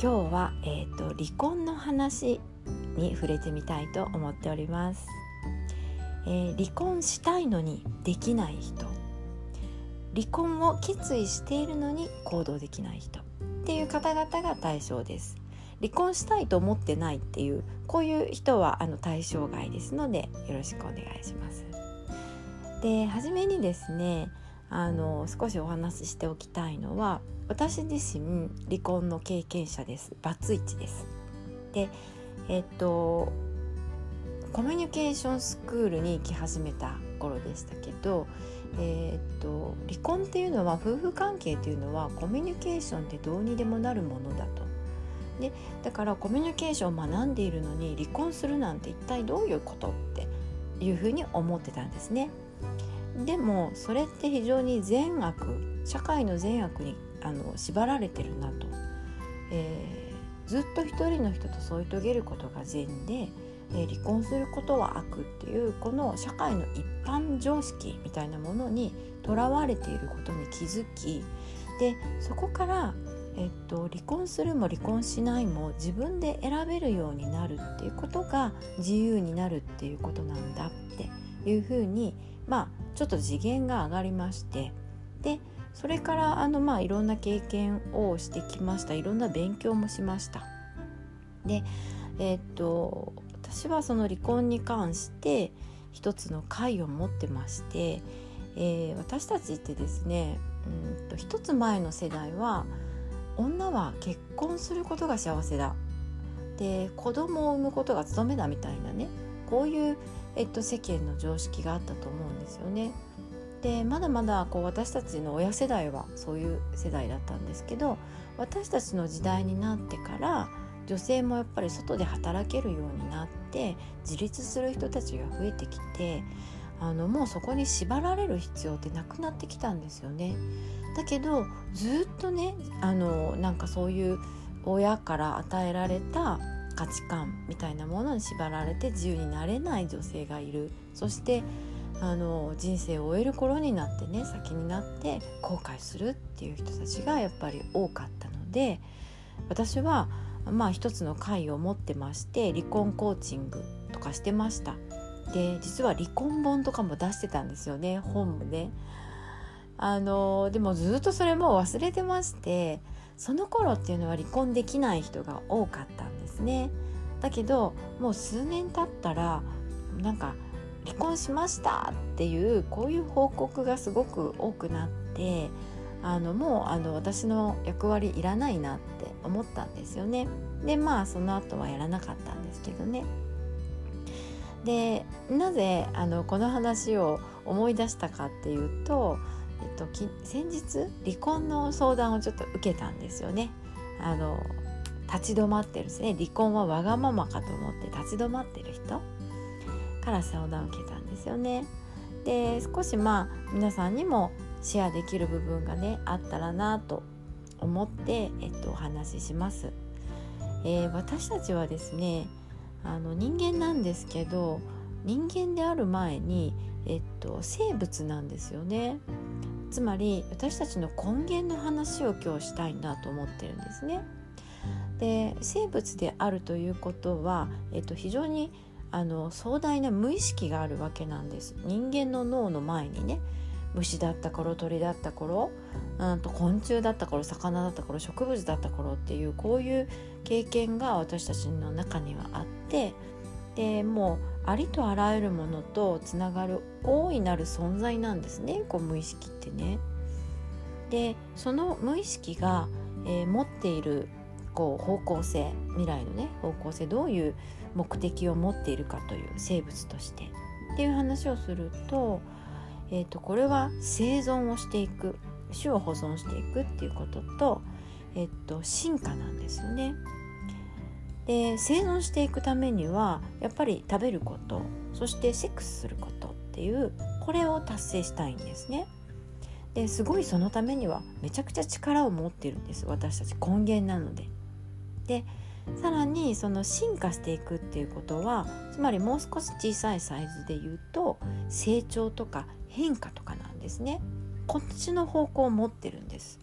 今日は、えーと、離婚の話に触れてみたいと思っております、えー、離婚したいのにできない人。離婚を決意しているのに行動できない人。っていう方々が対象です。離婚したいと思ってないっていうこういう人はあの対象外ですのでよろしくお願いします。で初めにですねあの少しお話ししておきたいのは私自身離婚の経験者ですバツイチですでえっとコミュニケーションスクールに行き始めた頃でしたけど、えー、っと離婚っていうのは夫婦関係っていうのはコミュニケーションってどうにでもなるものだと。でだからコミュニケーションを学んでいるのに離婚するなんて一体どういうことっていうふうに思ってたんですね。でもそれって非常に善悪社会の善悪にあの縛られてるなと、えー、ずっと一人の人と添い遂げることが善で、えー、離婚することは悪っていうこの社会の一般常識みたいなものにとらわれていることに気づきでそこから、えっと、離婚するも離婚しないも自分で選べるようになるっていうことが自由になるっていうことなんだって。いうふうにまあちょっと次元が上がりましてでそれからあのまあいろんな経験をしてきました。いろんな勉強もしました。でえー、っと私はその離婚に関して一つの会を持ってまして、えー、私たちってですねうんと一つ前の世代は女は結婚することが幸せだ。で子供を産むことが務めだみたいなねこういう、えっと、世間の常識があったと思うんですよね。でまだまだこう私たちの親世代はそういう世代だったんですけど私たちの時代になってから女性もやっぱり外で働けるようになって自立する人たちが増えてきてあのもうそこに縛られる必要ってなくなってきたんですよね。だけどずっとねあのなんかそういう親から与えられた価値観みたいなものに縛られて自由になれない女性がいる。そしてあの人生を終える頃になってね先になって後悔するっていう人たちがやっぱり多かったので私はまあ一つの会を持ってまして離婚コーチングとかしてました。で実は離婚本とかも出してたんですよね本もね。あのでもずっとそれも忘れてましてその頃っていうのは離婚できない人が多かったんですねだけどもう数年経ったらなんか離婚しましたっていうこういう報告がすごく多くなってあのもうあの私の役割いらないなって思ったんですよね。でまあその後はやらなかったんですけどね。でなぜあのこの話を思い出したかっていうと、っと、先日離婚の相談をちょっと受けたんですよね。あの立ち止まってるんですね離婚はわがままかと思って立ち止まってる人から相談を受けたんですよね。で少しまあ皆さんにもシェアできる部分がねあったらなと思って、えっと、お話しします。えー、私たちはですねあの人間なんですけど人間である前に、えっと、生物なんですよね。つまり私たちの根源の話を今日したいなと思ってるんですね。で生物であるということは、えっと、非常にあの壮大な無意識があるわけなんです人間の脳の前にね虫だった頃鳥だった頃うんと昆虫だった頃魚だった頃植物だった頃っていうこういう経験が私たちの中にはあってでもうありとあらゆるものとつながる大いなる存在なんですねこう無意識ってね。でその無意識が、えー、持っているこう方向性未来のね方向性どういう目的を持っているかという生物としてっていう話をすると,、えーと、これは生存をしていく種を保存していくっていうことと,、えーと、進化なんですよね。で生存していくためにはやっぱり食べることそしてセックスすることっていうこれを達成したいんですね。ですごいそのためにはめちゃくちゃ力を持ってるんです私たち根源なので。でさらにその進化していくっていうことはつまりもう少し小さいサイズで言うと成長とか変化とかなんですね。こっちの方向を持ってるんです。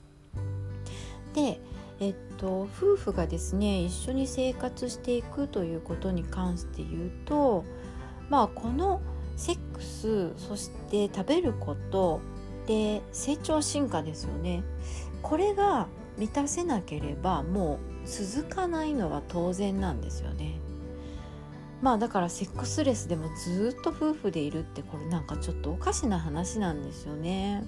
でえっと、夫婦がですね一緒に生活していくということに関して言うとまあこのセックスそして食べることで成長進化ですよね。これが満たせなければもう続かないのは当然なんですよね。まあだからセックスレスでもずっと夫婦でいるってこれなんかちょっとおかしな話なんですよね。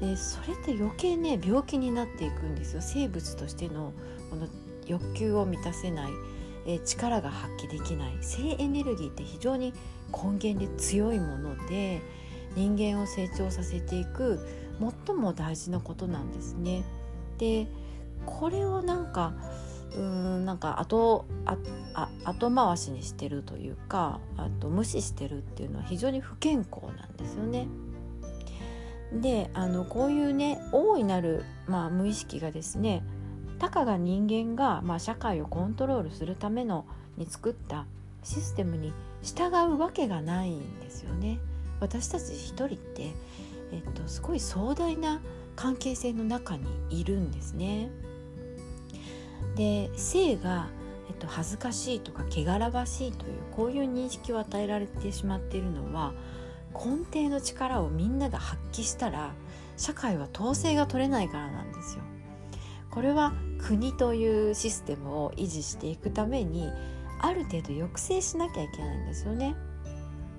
でそれって余計ね病気になっていくんですよ生物としてのこの欲求を満たせない、え力が発揮できない性エネルギーって非常に根源で強いもので人間を成長させていく最も大事なことなんですね。でこれをなんかうーんなんか後ああ後回しにしてるというかあと無視してるっていうのは非常に不健康なんですよね。であのこういうね大いなる、まあ、無意識がですねたかが人間が、まあ、社会をコントロールするためのに作ったシステムに従うわけがないんですよね。私たち一人って、えっと、すごい壮大な関係性の中にいるんですね。で性が、えっと、恥ずかしいとか汚らわしいというこういう認識を与えられてしまっているのは根底の力をみんなが発揮したら社会は統制が取れないからなんですよ。これは国というシステムを維持していくためにある程度抑制しなきゃいけないんですよね。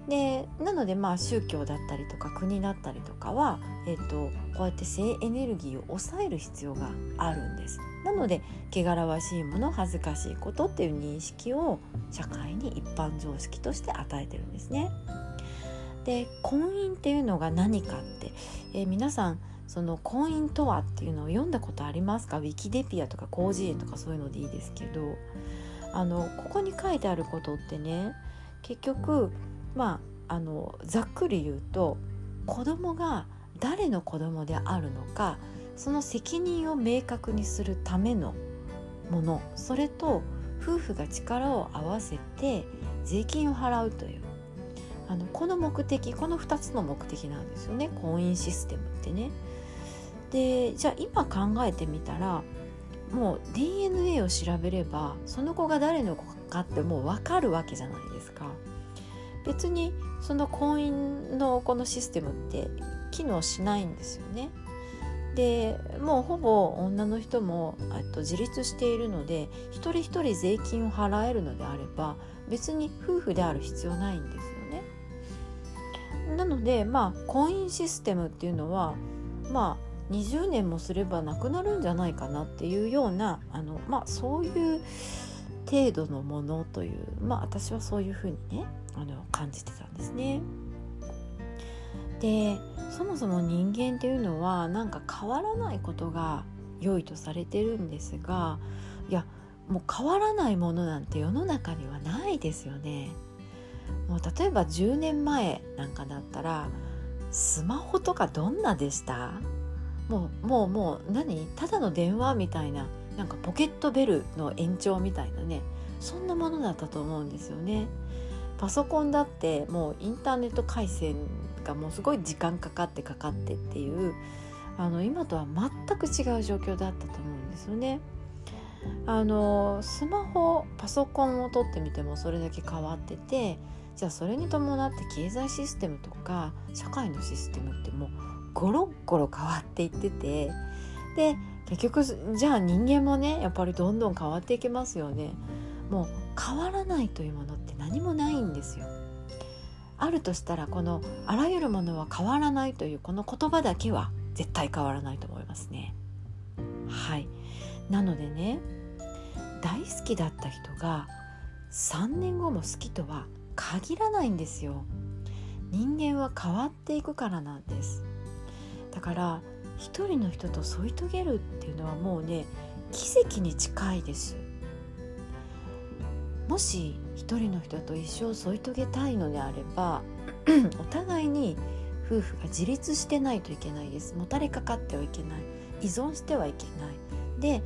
でなのでまあ宗教だったりとか国だったりとかは、えーと、こうやって性エネルギーを抑える必要があるんです。なので汚らわしいもの恥ずかしいことっていう認識を社会に一般常識として与えてるんですね。で婚姻っていうのが何かって、えー、皆さんその婚姻とはっていうのを読んだことありますか？ウィキデピアとか広辞苑とかそういうのでいいですけど。あのここに書いてあることってね結局まああのざっくり言うと子供が誰の子供であるのかその責任を明確にするためのものそれと夫婦が力を合わせて税金を払うというあのこの目的この2つの目的なんですよね婚姻システムってね。でじゃあ今考えてみたらもう DNA を調べればその子が誰の子かってもう分かるわけじゃないですか。別にその婚姻のこのシステムって機能しないんですよね。でもうほぼ女の人もと自立しているので一人一人税金を払えるのであれば別に夫婦である必要ないんです。なのでまあ婚姻システムっていうのはまあ20年もすればなくなるんじゃないかなっていうようなあの、まあ、そういう程度のものというまあ私はそういうふうにねあの感じてたんですね。でそもそも人間っていうのはなんか変わらないことが良いとされてるんですがいやもう変わらないものなんて世の中にはないですよね。もう例えば10年前なんかだったらスマホとかどんなでした？もうもうもう何？ただの電話みたいななんかポケットベルの延長みたいなねそんなものだったと思うんですよね。パソコンだってもうインターネット回線がもうすごい時間かかってかかってっていうあの今とは全く違う状況だったと思うんですよね。あのスマホパソコンを取ってみてもそれだけ変わっててじゃあそれに伴って経済システムとか社会のシステムってもうゴロッゴロ変わっていっててで結局じゃあ人間もねやっぱりどんどん変わっていきますよね。もう変わらないというものって何もないんですよ。あるとしたらこのあらゆるものは変わらないというこの言葉だけは絶対変わらないと思いますね。はいなのでね大好きだった人が3年後も好きとは限らないんですよ。人間は変わっていくからなんです。だから一人の人と添い遂げるっていうのはもうね奇跡に近いですもし一人の人と一生添い遂げたいのであれば お互いに夫婦が自立してないといけないですもたれかかってはいけない依存してはいけないで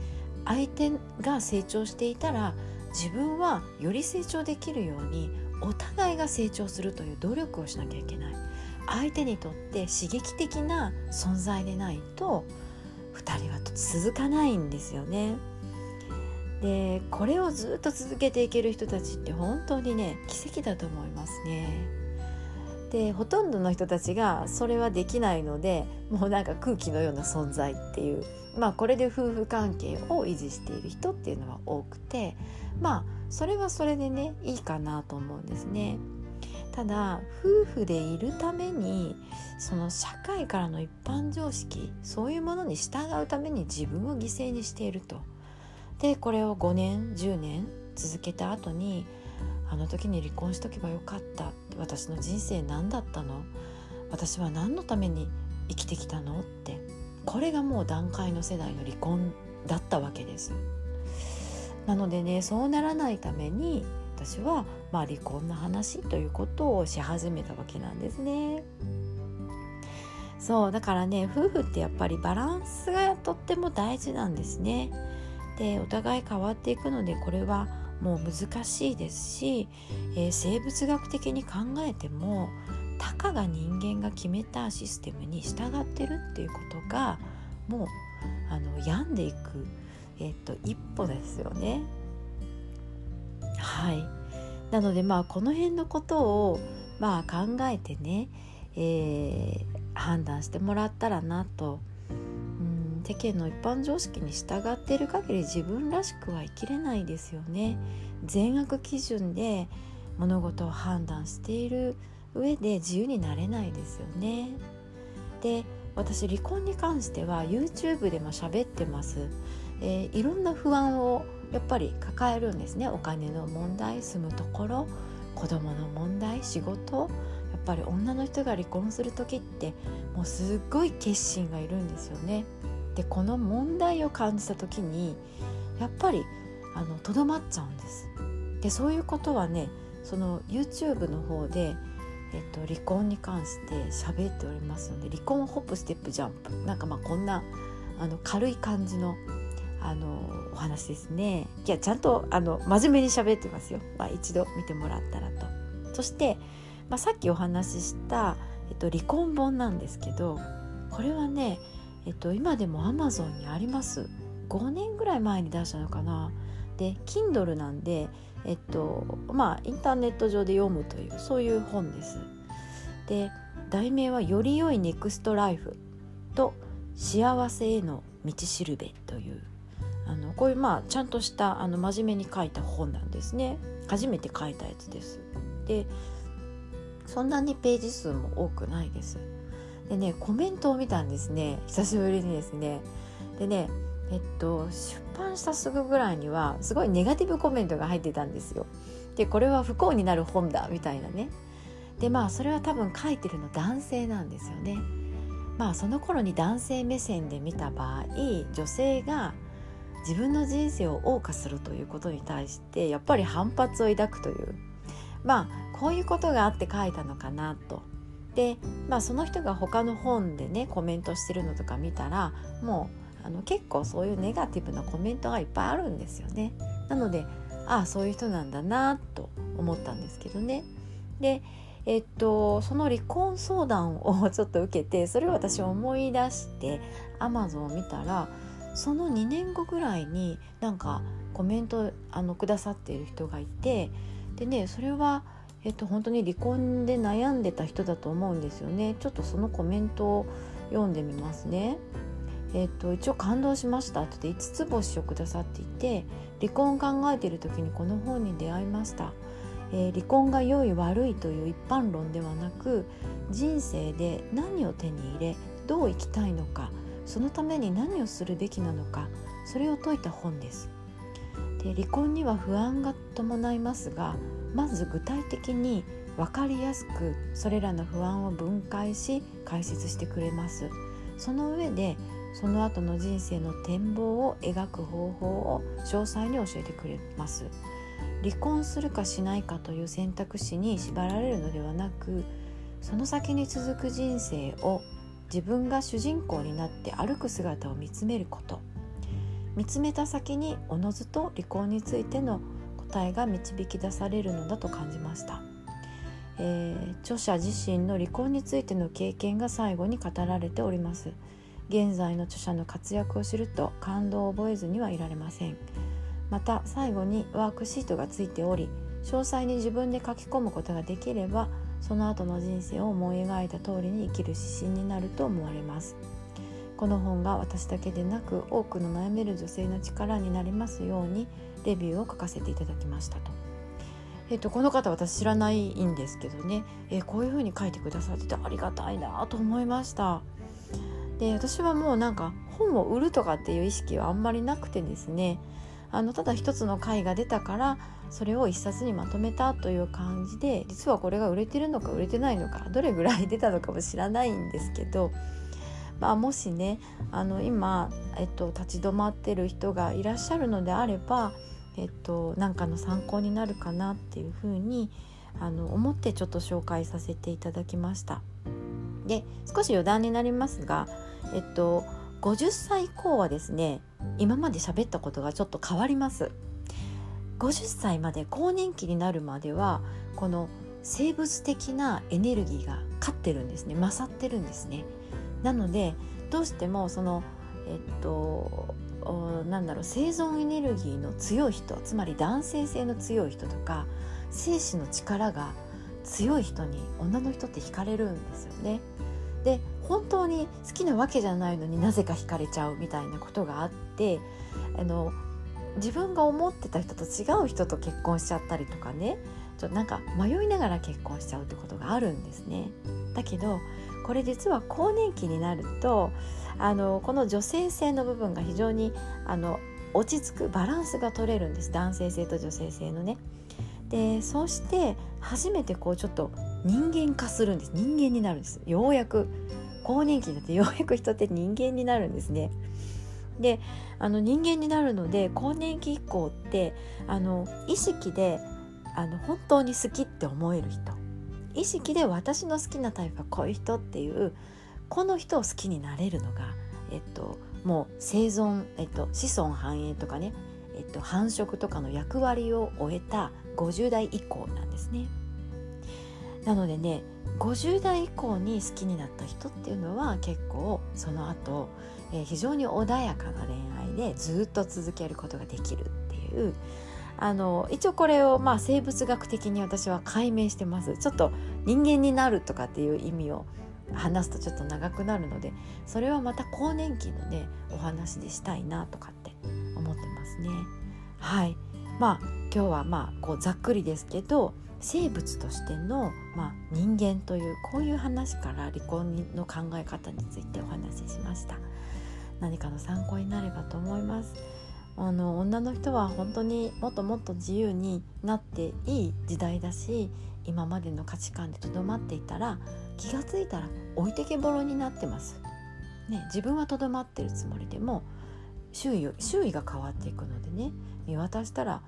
相手が成長していたら自分はより成長できるようにお互いが成長するという努力をしなきゃいけない相手にとって刺激的な存在でないと2人は続かないんですよね。でこれをずっと続けていける人たちって本当にね奇跡だと思いますね。でほとんどの人たちがそれはできないのでもうなんか空気のような存在っていうまあこれで夫婦関係を維持している人っていうのは多くてまあそれはそれでねいいかなと思うんですね。ただ夫婦でいるためにその社会からの一般常識そういうものに従うために自分を犠牲にしていると。でこれを5年10年続けた後にあの時に離婚しとけばよかった私の人生何だったの？私は何のために生きてきたの？ってこれがもう段階の世代の離婚だったわけです。なのでねそうならないために私は、まあ、離婚の話ということをし始めたわけなんですね。そうだからね夫婦ってやっぱりバランスがとっても大事なんですね。でお互い変わっていくのでこれはもう難しいですし、えー、生物学的に考えてもたかが人間が決めたシステムに従ってるっていうことがもうあの病んでいく、え、っと一歩ですよね。はい。なのでまあこの辺のことをまあ考えてね、えー、判断してもらったらなと。世間の一般常識に従っている限り自分らしくは生きれないですよね。善悪基準で物事を判断している上で自由になれないですよね。で私離婚に関しては YouTube でも喋ってます、えー、いろんな不安をやっぱり抱えるんですね。お金の問題住むところ子供の問題仕事。やっぱり女の人が離婚する時ってもうすっごい決心がいるんですよね。でこの問題を感じた時にやっぱりとどまっちゃうんです。でそういうことはねその YouTube の方で、えっと、離婚に関して喋っておりますので離婚ホップステップジャンプ。なんかまあこんなあの軽い感じのあのお話ですね。いやちゃんとあの真面目に喋ってますよ、まあ、一度見てもらったらと。そして、まあ、さっきお話しした、えっと、離婚本なんですけどこれはねえっと、今でも Amazon にあります。5年ぐらい前に出したのかな。で Kindle なんでえっとまあインターネット上で読むというそういう本です。で題名は「より良いネクストライフ」と「幸せへの道しるべ」というあのこういうまあちゃんとしたあの真面目に書いた本なんですね。初めて書いたやつです。でそんなにページ数も多くないです。でねコメントを見たんですね。久しぶりにですね。でねえっと出版したすぐぐらいにはすごいネガティブコメントが入ってたんですよ。でこれは不幸になる本だみたいなね。でまあそれは多分書いてるの男性なんですよね。まあその頃に男性目線で見た場合女性が自分の人生を謳歌するということに対してやっぱり反発を抱くという。まあこういうことがあって書いたのかなと。で、まあ、その人が他の本でねコメントしてるのとか見たらもうあの結構そういうネガティブなコメントがいっぱいあるんですよね。なのでああそういう人なんだなと思ったんですけどね。でえっと、その離婚相談をちょっと受けてそれを私思い出してアマゾンを見たらその2年後ぐらいになんかコメントあのくださっている人がいてでねそれはえっと、本当に離婚で悩んでた人だと思うんですよねちょっとそのコメントを読んでみますね。えっと、一応感動しましたって5つ星をくださっていて離婚を考えている時にこの本に出会いました、えー、離婚が良い悪いという一般論ではなく人生で何を手に入れどう生きたいのかそのために何をするべきなのかそれを説いた本です。で離婚には不安が伴いますがまず具体的に分かりやすくそれらの不安を分解し解説してくれます。その上でその後の人生の展望を描く方法を詳細に教えてくれます。離婚するかしないかという選択肢に縛られるのではなくその先に続く人生を自分が主人公になって歩く姿を見つめること。見つめた先におのずと離婚についての答えが導き出されるのだと感じました、えー、著者自身の離婚についての経験が最後に語られております。現在の著者の活躍を知ると感動を覚えずにはいられません。また最後にワークシートがついており詳細に自分で書き込むことができればその後の人生を思い描いた通りに生きる指針になると思われます。この本が私だけでなく多くの悩める女性の力になりますようにレビューを書かせていただきましたと。えっと、この方私知らないんですけどね、えこういう風に書いてくださっててありがたいなと思いました。で私はもうなんか本を売るとかっていう意識はあんまりなくてですねあのただ一つの回が出たからそれを一冊にまとめたという感じで実はこれが売れてるのか売れてないのかどれぐらい出たのかも知らないんですけど、まあ、もしねあの今、えっと、立ち止まってる人がいらっしゃるのであれば、えっと、何かの参考になるかなっていうふうにあの思ってちょっと紹介させていただきました。で少し余談になりますが、えっと、50歳以降はですね今まで喋ったことがちょっと変わります。50歳まで更年期になるまではこの生物的なエネルギーが勝ってるんですね。勝ってるんですね。なのでどうしてもそのえっとなんだろう生存エネルギーの強い人つまり男性性の強い人とか精子の力が強い人に女の人って惹かれるんですよね。で本当に好きなわけじゃないのになぜか惹かれちゃうみたいなことがあってあの自分が思ってた人と違う人と結婚しちゃったりとかねちょなんか迷いながら結婚しちゃうってことがあるんですね。だけどこれ実は更年期になるとあのこの女性性の部分が非常にあの落ち着くバランスが取れるんです男性性と女性性のね。でそうして初めてこうちょっと人間化するんです。人間になるんです。ようやく。更年期になってようやく人って人間になるんですね。であの人間になるので更年期以降ってあの意識であの本当に好きって思える人。意識で私の好きなタイプはこういう人っていうこの人を好きになれるのが、えっと、もう生存、えっと、子孫繁栄とかね、えっと、繁殖とかの役割を終えた50代以降なんですね。なのでね50代以降に好きになった人っていうのは結構その後、えー、非常に穏やかな恋愛でずっと続けることができるっていうあの一応これをまあ生物学的に私は解明してますちょっと人間になるとかっていう意味を話すとちょっと長くなるのでそれはまた更年期のねお話でしたいなとかますね。はい。まあ今日はまあこうざっくりですけど生物としての、まあ、人間というこういう話から離婚の考え方についてお話ししました。何かの参考になればと思います。あの女の人は本当にもっともっと自由になっていい時代だし今までの価値観でとどまっていたら気が付いたら置いてけぼろになってます、ね、自分はとどまってるつもりでも周囲周囲が変わっていくのでね見渡したら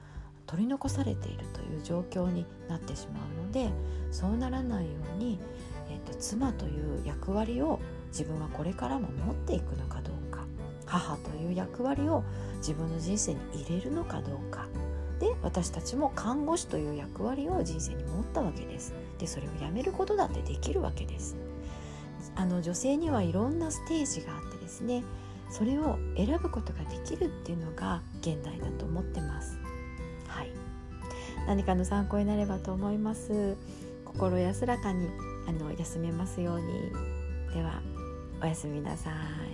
取り残されているという状況になってしまうのでそうならないように、えーと、妻という役割を自分はこれからも持っていくのかどうか母という役割を自分の人生に入れるのかどうかで私たちも看護師という役割を人生に持ったわけです。でそれをやめることだってできるわけです。あの女性にはいろんなステージがあってですねそれを選ぶことができるっていうのが現代だと思ってます。はい。何かの参考になればと思います。心安らかにあの休めますように。ではおやすみなさい。